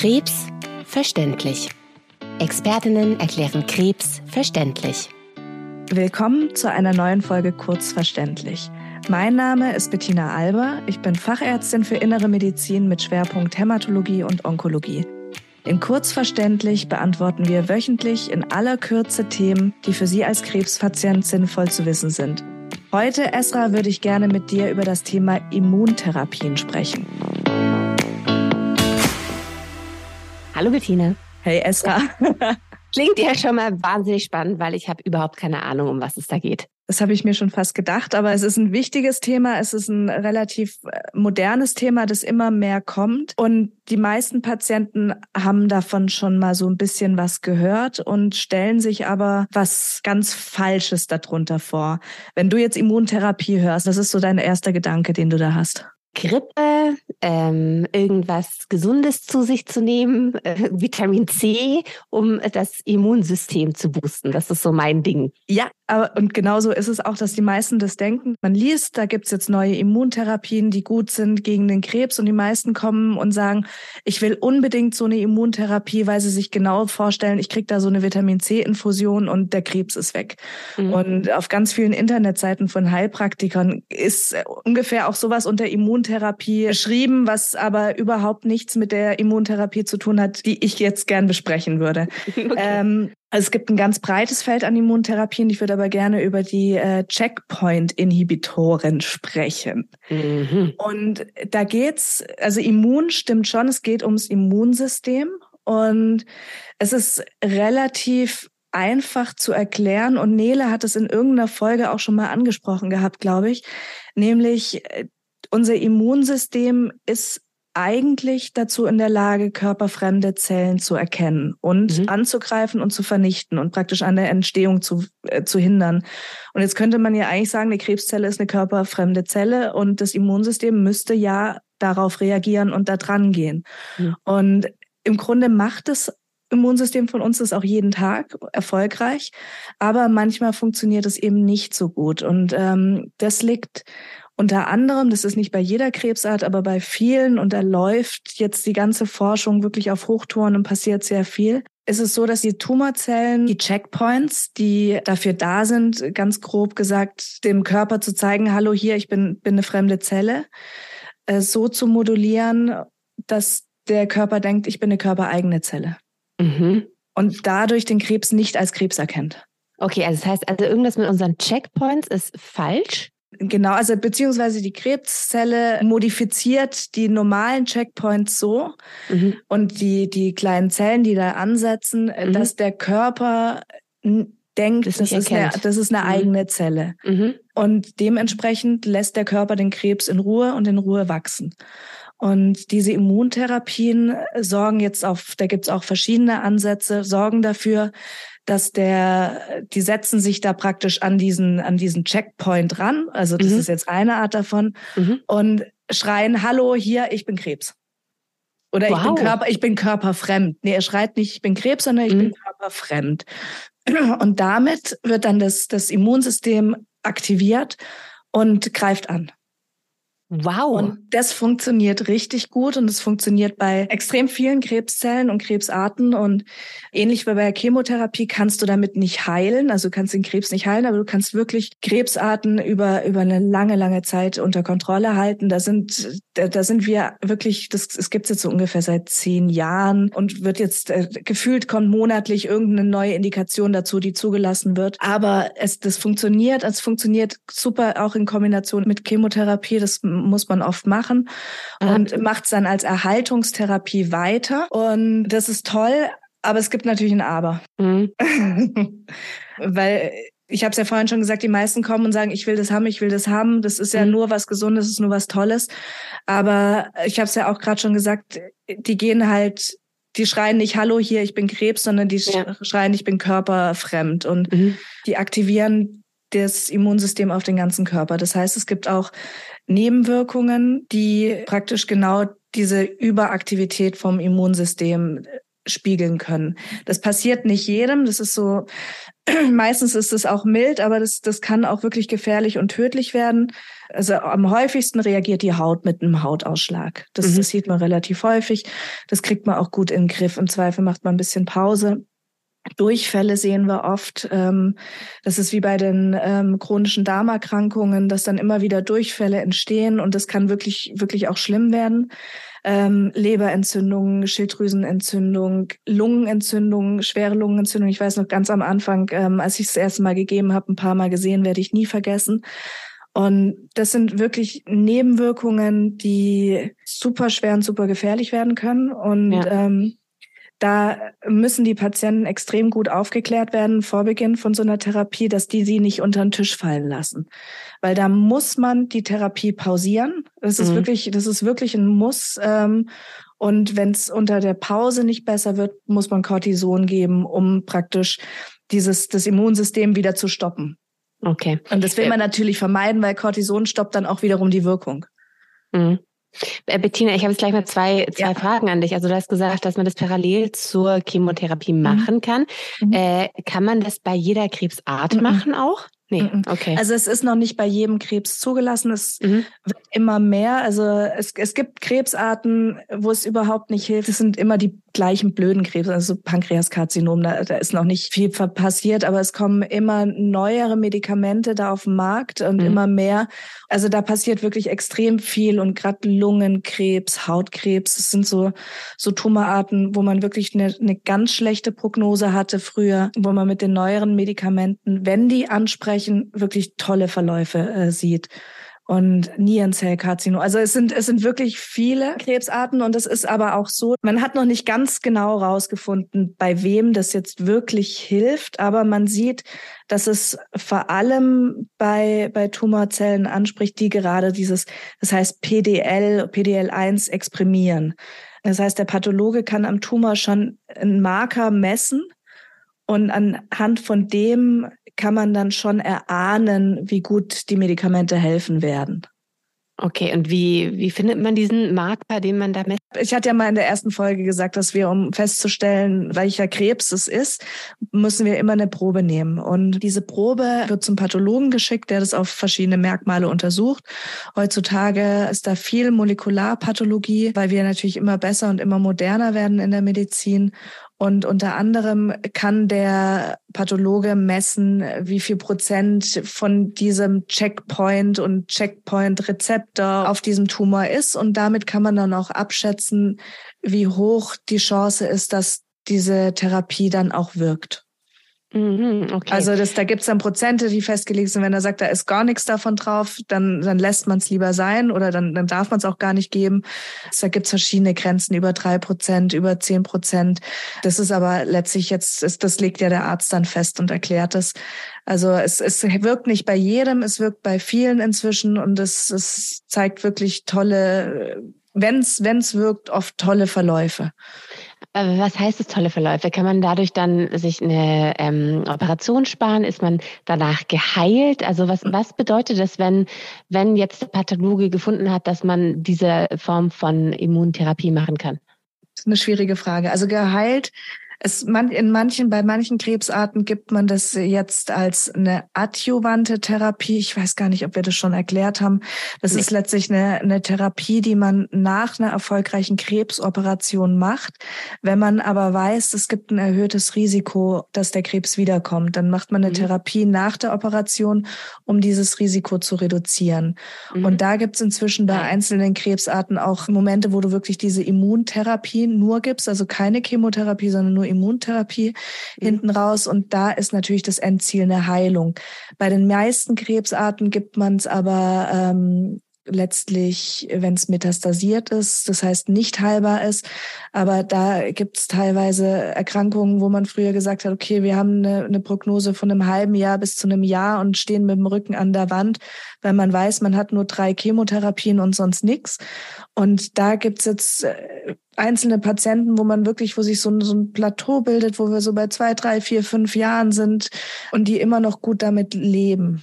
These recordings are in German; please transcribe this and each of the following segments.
Krebs verständlich. Expertinnen erklären Krebs verständlich. Willkommen zu einer neuen Folge Kurzverständlich. Mein Name ist Bettina Alber. Ich bin Fachärztin für Innere Medizin mit Schwerpunkt Hämatologie und Onkologie. In Kurzverständlich beantworten wir wöchentlich in aller Kürze Themen, die für Sie als Krebspatient sinnvoll zu wissen sind. Heute, Esra, würde ich gerne mit dir über das Thema Immuntherapien sprechen. Hallo Bettina. Hey Esra. Klingt ja schon mal wahnsinnig spannend, weil ich habe überhaupt keine Ahnung, um was es da geht. Das habe ich mir schon fast gedacht, aber es ist ein wichtiges Thema. Es ist ein relativ äh, modernes Thema, das immer mehr kommt. Und die meisten Patienten haben davon schon mal so ein bisschen was gehört und stellen sich aber was ganz Falsches darunter vor. Wenn du jetzt Immuntherapie hörst, das ist so dein erster Gedanke, den du da hast. Grippe, ähm, irgendwas Gesundes zu sich zu nehmen, äh, Vitamin C, um das Immunsystem zu boosten. Das ist so mein Ding. Ja, aber und genauso ist es auch, dass die meisten das denken. Man liest, da gibt's jetzt neue Immuntherapien, die gut sind gegen den Krebs und die meisten kommen und sagen, ich will unbedingt so eine Immuntherapie, weil sie sich genau vorstellen, ich krieg da so eine Vitamin C-Infusion und der Krebs ist weg. Mhm. Und auf ganz vielen Internetseiten von Heilpraktikern ist ungefähr auch sowas unter Immuntherapie beschrieben, was aber überhaupt nichts mit der Immuntherapie zu tun hat, die ich jetzt gern besprechen würde. Okay. Ähm, also es gibt ein ganz breites Feld an Immuntherapien. Ich würde aber gerne über die äh, Checkpoint-Inhibitoren sprechen. Mhm. Und da geht's, also Immun stimmt schon, es geht ums Immunsystem und es ist relativ einfach zu erklären und Nele hat es in irgendeiner Folge auch schon mal angesprochen gehabt, glaube ich, nämlich äh, unser Immunsystem ist eigentlich dazu in der Lage, körperfremde Zellen zu erkennen und mhm. anzugreifen und zu vernichten und praktisch an der Entstehung zu, äh, zu hindern. Und jetzt könnte man ja eigentlich sagen, eine Krebszelle ist eine körperfremde Zelle und das Immunsystem müsste ja darauf reagieren und da dran gehen. Mhm. Und im Grunde macht das Immunsystem von uns das auch jeden Tag erfolgreich, aber manchmal funktioniert es eben nicht so gut. Und ähm, das liegt unter anderem, das ist nicht bei jeder Krebsart, aber bei vielen, und da läuft jetzt die ganze Forschung wirklich auf Hochtouren und passiert sehr viel, ist es so, dass die Tumorzellen, die Checkpoints, die dafür da sind, ganz grob gesagt, dem Körper zu zeigen, hallo hier, ich bin, bin eine fremde Zelle, äh, so zu modulieren, dass der Körper denkt, ich bin eine körpereigene Zelle. Mhm. Und dadurch den Krebs nicht als Krebs erkennt. Okay, also das heißt, also irgendwas mit unseren Checkpoints ist falsch? Genau, also beziehungsweise die Krebszelle modifiziert die normalen Checkpoints so mhm. und die, die kleinen Zellen, die da ansetzen, mhm. dass der Körper denkt, das, das ist, eine, das ist eine mhm. eigene Zelle. Mhm. Und dementsprechend lässt der Körper den Krebs in Ruhe und in Ruhe wachsen. Und diese Immuntherapien sorgen jetzt auf, da gibt's auch verschiedene Ansätze, sorgen dafür, dass der, die setzen sich da praktisch an diesen, an diesen Checkpoint ran. Also das mhm. ist jetzt eine Art davon mhm. und schreien, hallo, hier, ich bin Krebs. Oder wow. ich bin Körper, ich bin körperfremd. Nee, er schreit nicht, ich bin Krebs, sondern ich mhm. bin körperfremd. Und damit wird dann das, das Immunsystem aktiviert und greift an. Wow. Und das funktioniert richtig gut und es funktioniert bei extrem vielen Krebszellen und Krebsarten und ähnlich wie bei der Chemotherapie kannst du damit nicht heilen, also du kannst den Krebs nicht heilen, aber du kannst wirklich Krebsarten über über eine lange lange Zeit unter Kontrolle halten. Da sind da, da sind wir wirklich, das es gibt jetzt so ungefähr seit zehn Jahren und wird jetzt äh, gefühlt kommt monatlich irgendeine neue Indikation dazu, die zugelassen wird. Aber es das funktioniert, es funktioniert super auch in Kombination mit Chemotherapie. Das muss man oft machen und mhm. macht es dann als Erhaltungstherapie weiter. Und das ist toll, aber es gibt natürlich ein Aber. Mhm. Weil ich habe es ja vorhin schon gesagt, die meisten kommen und sagen, ich will das haben, ich will das haben. Das ist ja mhm. nur was Gesundes, das ist nur was Tolles. Aber ich habe es ja auch gerade schon gesagt, die gehen halt, die schreien nicht Hallo hier, ich bin Krebs, sondern die ja. schreien, ich bin körperfremd. Und mhm. die aktivieren das Immunsystem auf den ganzen Körper. Das heißt, es gibt auch Nebenwirkungen, die praktisch genau diese Überaktivität vom Immunsystem spiegeln können. Das passiert nicht jedem. Das ist so, meistens ist es auch mild, aber das, das kann auch wirklich gefährlich und tödlich werden. Also am häufigsten reagiert die Haut mit einem Hautausschlag. Das, mhm. das sieht man relativ häufig. Das kriegt man auch gut in den Griff. Im Zweifel macht man ein bisschen Pause. Durchfälle sehen wir oft. Ähm, das ist wie bei den ähm, chronischen Darmerkrankungen, dass dann immer wieder Durchfälle entstehen und das kann wirklich, wirklich auch schlimm werden. Ähm, Leberentzündung, Schilddrüsenentzündung, Lungenentzündung, schwere Lungenentzündung. Ich weiß noch ganz am Anfang, ähm, als ich es das erste Mal gegeben habe, ein paar Mal gesehen, werde ich nie vergessen. Und das sind wirklich Nebenwirkungen, die super schwer und super gefährlich werden können. Und ja. ähm, da müssen die Patienten extrem gut aufgeklärt werden vor Beginn von so einer Therapie, dass die sie nicht unter den Tisch fallen lassen. Weil da muss man die Therapie pausieren. Das ist mhm. wirklich, das ist wirklich ein Muss. Ähm, und wenn es unter der Pause nicht besser wird, muss man Cortison geben, um praktisch dieses, das Immunsystem wieder zu stoppen. Okay. Und das will äh, man natürlich vermeiden, weil Cortison stoppt dann auch wiederum die Wirkung. Mhm. Äh, Bettina, ich habe jetzt gleich mal zwei, zwei ja. Fragen an dich. Also du hast gesagt, dass man das parallel zur Chemotherapie mhm. machen kann. Mhm. Äh, kann man das bei jeder Krebsart mhm. machen auch? Nee, okay. Also es ist noch nicht bei jedem Krebs zugelassen. Es mhm. wird immer mehr. Also es, es gibt Krebsarten, wo es überhaupt nicht hilft. Es sind immer die gleichen blöden Krebs, also Pankreaskarzinom, da, da ist noch nicht viel passiert, aber es kommen immer neuere Medikamente da auf den Markt und mhm. immer mehr. Also da passiert wirklich extrem viel und gerade Lungenkrebs, Hautkrebs, das sind so, so Tumorarten, wo man wirklich eine, eine ganz schlechte Prognose hatte früher, wo man mit den neueren Medikamenten, wenn die ansprechen, wirklich tolle Verläufe äh, sieht und Nierenzellkarzinom. Also es sind, es sind wirklich viele Krebsarten und es ist aber auch so, man hat noch nicht ganz genau rausgefunden, bei wem das jetzt wirklich hilft, aber man sieht, dass es vor allem bei, bei Tumorzellen anspricht, die gerade dieses, das heißt PDL, PDL1 exprimieren. Das heißt, der Pathologe kann am Tumor schon einen Marker messen und anhand von dem kann man dann schon erahnen, wie gut die Medikamente helfen werden. Okay, und wie, wie findet man diesen Marker, den man da messt? Ich hatte ja mal in der ersten Folge gesagt, dass wir, um festzustellen, welcher Krebs es ist, müssen wir immer eine Probe nehmen. Und diese Probe wird zum Pathologen geschickt, der das auf verschiedene Merkmale untersucht. Heutzutage ist da viel Molekularpathologie, weil wir natürlich immer besser und immer moderner werden in der Medizin. Und unter anderem kann der Pathologe messen, wie viel Prozent von diesem Checkpoint und Checkpoint-Rezeptor auf diesem Tumor ist. Und damit kann man dann auch abschätzen, wie hoch die Chance ist, dass diese Therapie dann auch wirkt. Mhm, okay. Also das, da gibt's dann Prozente, die festgelegt sind. Wenn er sagt, da ist gar nichts davon drauf, dann, dann lässt man es lieber sein oder dann, dann darf man es auch gar nicht geben. Da gibt's verschiedene Grenzen, über drei Prozent, über zehn Prozent. Das ist aber letztlich jetzt, ist, das legt ja der Arzt dann fest und erklärt es. Also es, es wirkt nicht bei jedem, es wirkt bei vielen inzwischen und es, es zeigt wirklich tolle, wenn's wenn's wirkt, oft tolle Verläufe. Was heißt es tolle Verläufe? Kann man dadurch dann sich eine ähm, Operation sparen? Ist man danach geheilt? Also was, was bedeutet das, wenn, wenn jetzt der Pathologe gefunden hat, dass man diese Form von Immuntherapie machen kann? Das ist eine schwierige Frage. Also geheilt es man, in manchen, bei manchen Krebsarten gibt man das jetzt als eine adjuvante Therapie. Ich weiß gar nicht, ob wir das schon erklärt haben. Das nee. ist letztlich eine, eine Therapie, die man nach einer erfolgreichen Krebsoperation macht. Wenn man aber weiß, es gibt ein erhöhtes Risiko, dass der Krebs wiederkommt, dann macht man eine mhm. Therapie nach der Operation, um dieses Risiko zu reduzieren. Mhm. Und da gibt es inzwischen bei einzelnen Krebsarten auch Momente, wo du wirklich diese Immuntherapie nur gibst, also keine Chemotherapie, sondern nur Immuntherapie mhm. hinten raus. Und da ist natürlich das Endziel eine Heilung. Bei den meisten Krebsarten gibt man es aber ähm, letztlich, wenn es metastasiert ist, das heißt nicht heilbar ist. Aber da gibt es teilweise Erkrankungen, wo man früher gesagt hat, okay, wir haben eine, eine, Prognose von einem halben Jahr bis zu einem Jahr und stehen mit dem Rücken an der Wand, weil man weiß, man hat nur drei Chemotherapien und sonst nichts. Und da gibt's jetzt äh, einzelne Patienten, wo man wirklich, wo sich so ein, so ein Plateau bildet, wo wir so bei zwei, drei, vier, fünf Jahren sind und die immer noch gut damit leben.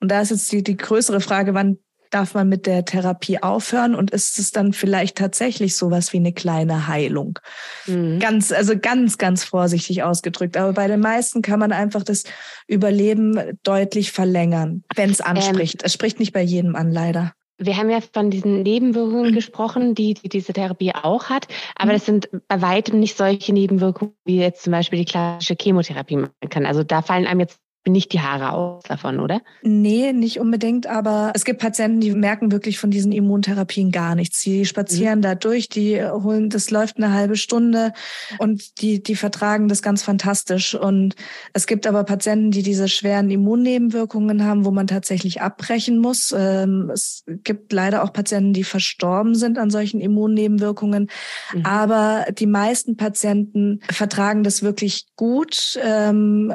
Und da ist jetzt die, die größere Frage, wann darf man mit der Therapie aufhören und ist es dann vielleicht tatsächlich sowas wie eine kleine Heilung? Mhm. Ganz, also ganz, ganz vorsichtig ausgedrückt. Aber bei den meisten kann man einfach das Überleben deutlich verlängern, wenn es ähm, anspricht. Ähm, es spricht nicht bei jedem an, leider. Wir haben ja von diesen Nebenwirkungen mhm. gesprochen, die, die diese Therapie auch hat, aber mhm. das sind bei weitem nicht solche Nebenwirkungen, wie jetzt zum Beispiel die klassische Chemotherapie machen kann. Also da fallen einem jetzt nicht die Haare aus davon, oder? Nee, nicht unbedingt, aber es gibt Patienten, die merken wirklich von diesen Immuntherapien gar nichts. Die spazieren mhm. da durch, die holen, das läuft eine halbe Stunde und die, die vertragen das ganz fantastisch. Und es gibt aber Patienten, die diese schweren Immunnebenwirkungen haben, wo man tatsächlich abbrechen muss. Ähm, es gibt leider auch Patienten, die verstorben sind an solchen Immunnebenwirkungen. Mhm. Aber die meisten Patienten vertragen das wirklich gut. Ähm,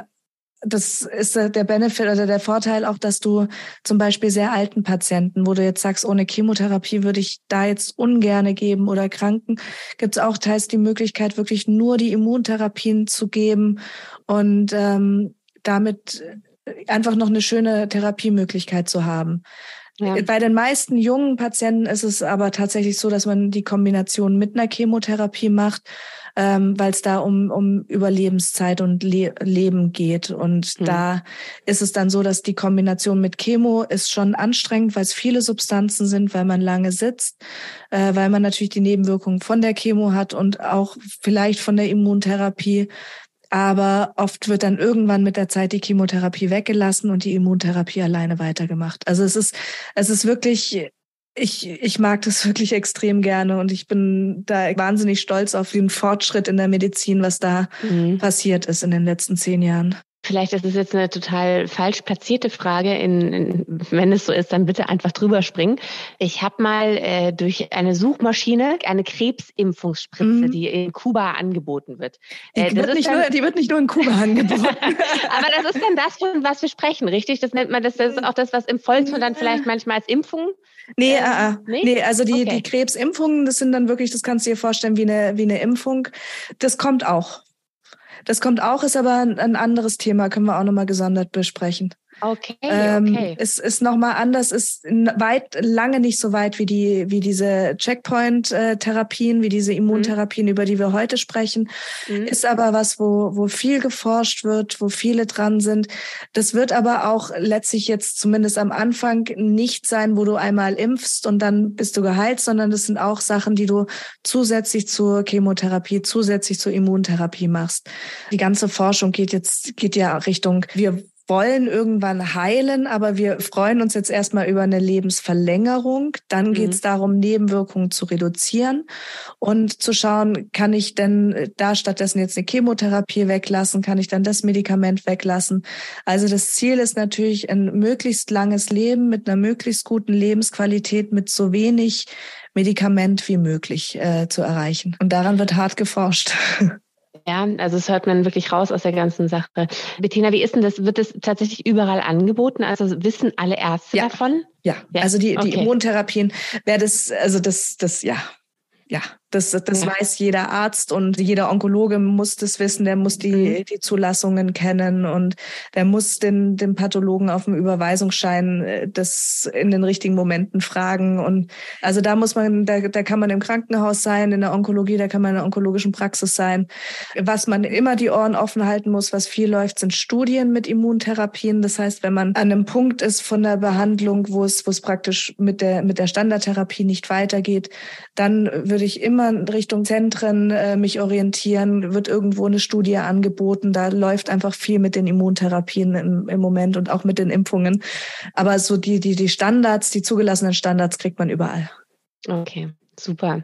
das ist der Benefit oder der Vorteil auch, dass du zum Beispiel sehr alten Patienten, wo du jetzt sagst, ohne Chemotherapie würde ich da jetzt ungerne geben oder Kranken, gibt es auch teils die Möglichkeit, wirklich nur die Immuntherapien zu geben und ähm, damit einfach noch eine schöne Therapiemöglichkeit zu haben. Ja. Bei den meisten jungen Patienten ist es aber tatsächlich so, dass man die Kombination mit einer Chemotherapie macht ähm, weil es da um, um Überlebenszeit und Le Leben geht. Und mhm. da ist es dann so, dass die Kombination mit Chemo ist schon anstrengend, weil es viele Substanzen sind, weil man lange sitzt, äh, weil man natürlich die Nebenwirkungen von der Chemo hat und auch vielleicht von der Immuntherapie. Aber oft wird dann irgendwann mit der Zeit die Chemotherapie weggelassen und die Immuntherapie alleine weitergemacht. Also es ist, es ist wirklich ich, ich mag das wirklich extrem gerne und ich bin da wahnsinnig stolz auf den Fortschritt in der Medizin, was da mhm. passiert ist in den letzten zehn Jahren. Vielleicht ist es jetzt eine total falsch platzierte Frage. In, in, wenn es so ist, dann bitte einfach drüber springen. Ich habe mal äh, durch eine Suchmaschine eine Krebsimpfungsspritze, mhm. die in Kuba angeboten wird. Äh, die, wird nicht dann, nur, die wird nicht nur in Kuba angeboten. Aber das ist dann das, von was wir sprechen, richtig? Das nennt man das, das ist auch das, was im Volksmund dann vielleicht manchmal als Impfung Nee, äh, nee? nee, also die, okay. die Krebsimpfungen, das sind dann wirklich, das kannst du dir vorstellen wie eine, wie eine Impfung. Das kommt auch. Das kommt auch, ist aber ein anderes Thema, können wir auch nochmal gesondert besprechen. Okay, ähm, okay. Es ist nochmal anders, ist weit, lange nicht so weit wie die, wie diese Checkpoint-Therapien, wie diese Immuntherapien, mhm. über die wir heute sprechen. Mhm. Ist aber was, wo, wo viel geforscht wird, wo viele dran sind. Das wird aber auch letztlich jetzt zumindest am Anfang nicht sein, wo du einmal impfst und dann bist du geheilt, sondern das sind auch Sachen, die du zusätzlich zur Chemotherapie, zusätzlich zur Immuntherapie machst. Die ganze Forschung geht jetzt, geht ja Richtung, wir wollen irgendwann heilen, aber wir freuen uns jetzt erstmal über eine Lebensverlängerung. Dann mhm. geht es darum, Nebenwirkungen zu reduzieren und zu schauen, kann ich denn da stattdessen jetzt eine Chemotherapie weglassen, kann ich dann das Medikament weglassen. Also das Ziel ist natürlich ein möglichst langes Leben mit einer möglichst guten Lebensqualität, mit so wenig Medikament wie möglich äh, zu erreichen. Und daran wird hart geforscht. Ja, also es hört man wirklich raus aus der ganzen Sache. Bettina, wie ist denn das? Wird es tatsächlich überall angeboten? Also wissen alle Ärzte ja. davon? Ja. ja, also die, die Immuntherapien, wer das, also das, das, ja, ja, das, das ja. weiß jeder Arzt und jeder Onkologe muss das wissen, der muss die, mhm. die Zulassungen kennen und der muss den, den Pathologen auf dem Überweisungsschein äh, das in den richtigen Momenten fragen. Und also da muss man, da, da kann man im Krankenhaus sein, in der Onkologie, da kann man in der onkologischen Praxis sein. Was man immer die Ohren offen halten muss, was viel läuft, sind Studien mit Immuntherapien. Das heißt, wenn man an einem Punkt ist von der Behandlung, wo es, wo es praktisch mit der, mit der Standardtherapie nicht weitergeht, dann würde ich immer immer Richtung Zentren äh, mich orientieren, wird irgendwo eine Studie angeboten. Da läuft einfach viel mit den Immuntherapien im, im Moment und auch mit den Impfungen. Aber so die, die, die Standards, die zugelassenen Standards kriegt man überall. Okay, super.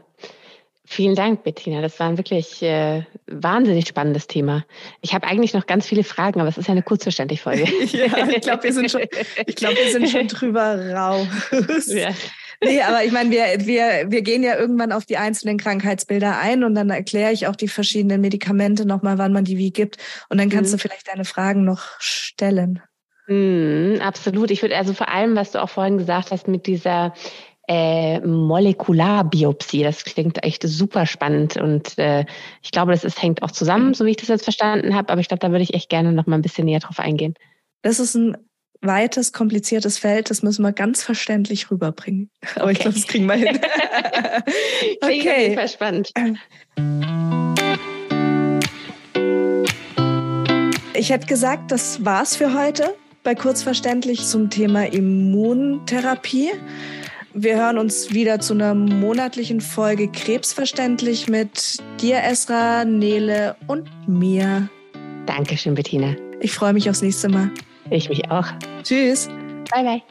Vielen Dank, Bettina. Das war ein wirklich äh, wahnsinnig spannendes Thema. Ich habe eigentlich noch ganz viele Fragen, aber es ist ja eine kurzverständliche Folge. ja, ich glaube, wir sind schon, ich glaube, wir sind schon drüber raus. Ja nee, aber ich meine, wir, wir, wir gehen ja irgendwann auf die einzelnen Krankheitsbilder ein und dann erkläre ich auch die verschiedenen Medikamente nochmal, wann man die wie gibt. Und dann kannst mhm. du vielleicht deine Fragen noch stellen. Mhm, absolut. Ich würde also vor allem, was du auch vorhin gesagt hast, mit dieser äh, Molekularbiopsie. Das klingt echt super spannend und äh, ich glaube, das ist, hängt auch zusammen, so wie ich das jetzt verstanden habe. Aber ich glaube, da würde ich echt gerne noch mal ein bisschen näher drauf eingehen. Das ist ein weites, kompliziertes Feld. Das müssen wir ganz verständlich rüberbringen. Aber okay. ich glaube, das kriegen wir hin. okay. Ich spannend. Ich hätte gesagt, das war's für heute bei Kurzverständlich zum Thema Immuntherapie. Wir hören uns wieder zu einer monatlichen Folge Krebsverständlich mit dir, Esra, Nele und mir. Dankeschön, Bettina. Ich freue mich aufs nächste Mal. Ich mich auch. Tschüss. Bye, bye.